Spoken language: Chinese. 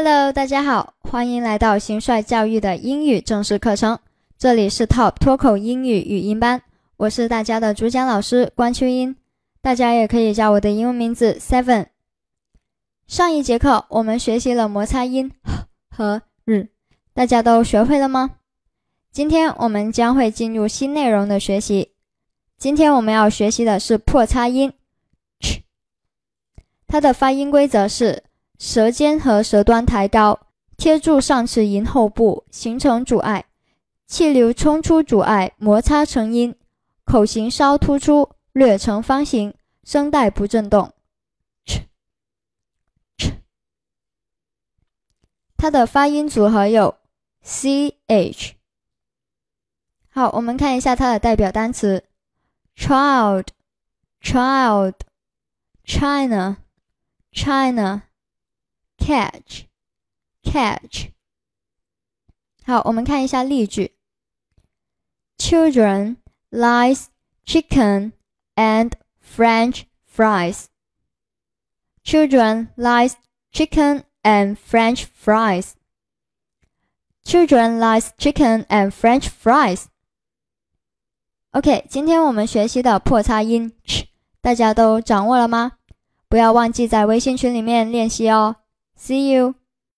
Hello，大家好，欢迎来到新帅教育的英语正式课程。这里是 Top 脱口英语语音班，我是大家的主讲老师关秋英，大家也可以叫我的英文名字 Seven。上一节课我们学习了摩擦音 和日，大家都学会了吗？今天我们将会进入新内容的学习。今天我们要学习的是破擦音它的发音规则是。舌尖和舌端抬高，贴住上齿龈后部，形成阻碍，气流冲出阻碍，摩擦成音，口型稍突出，略呈方形，声带不振动。它的发音组合有 c h。好，我们看一下它的代表单词：child，child，China，China。catch catch。好，我们看一下例句：Children likes chicken and French fries. Children likes chicken and French fries. Children likes chicken and French fries. OK，今天我们学习的破擦音 ch，大家都掌握了吗？不要忘记在微信群里面练习哦。 See you.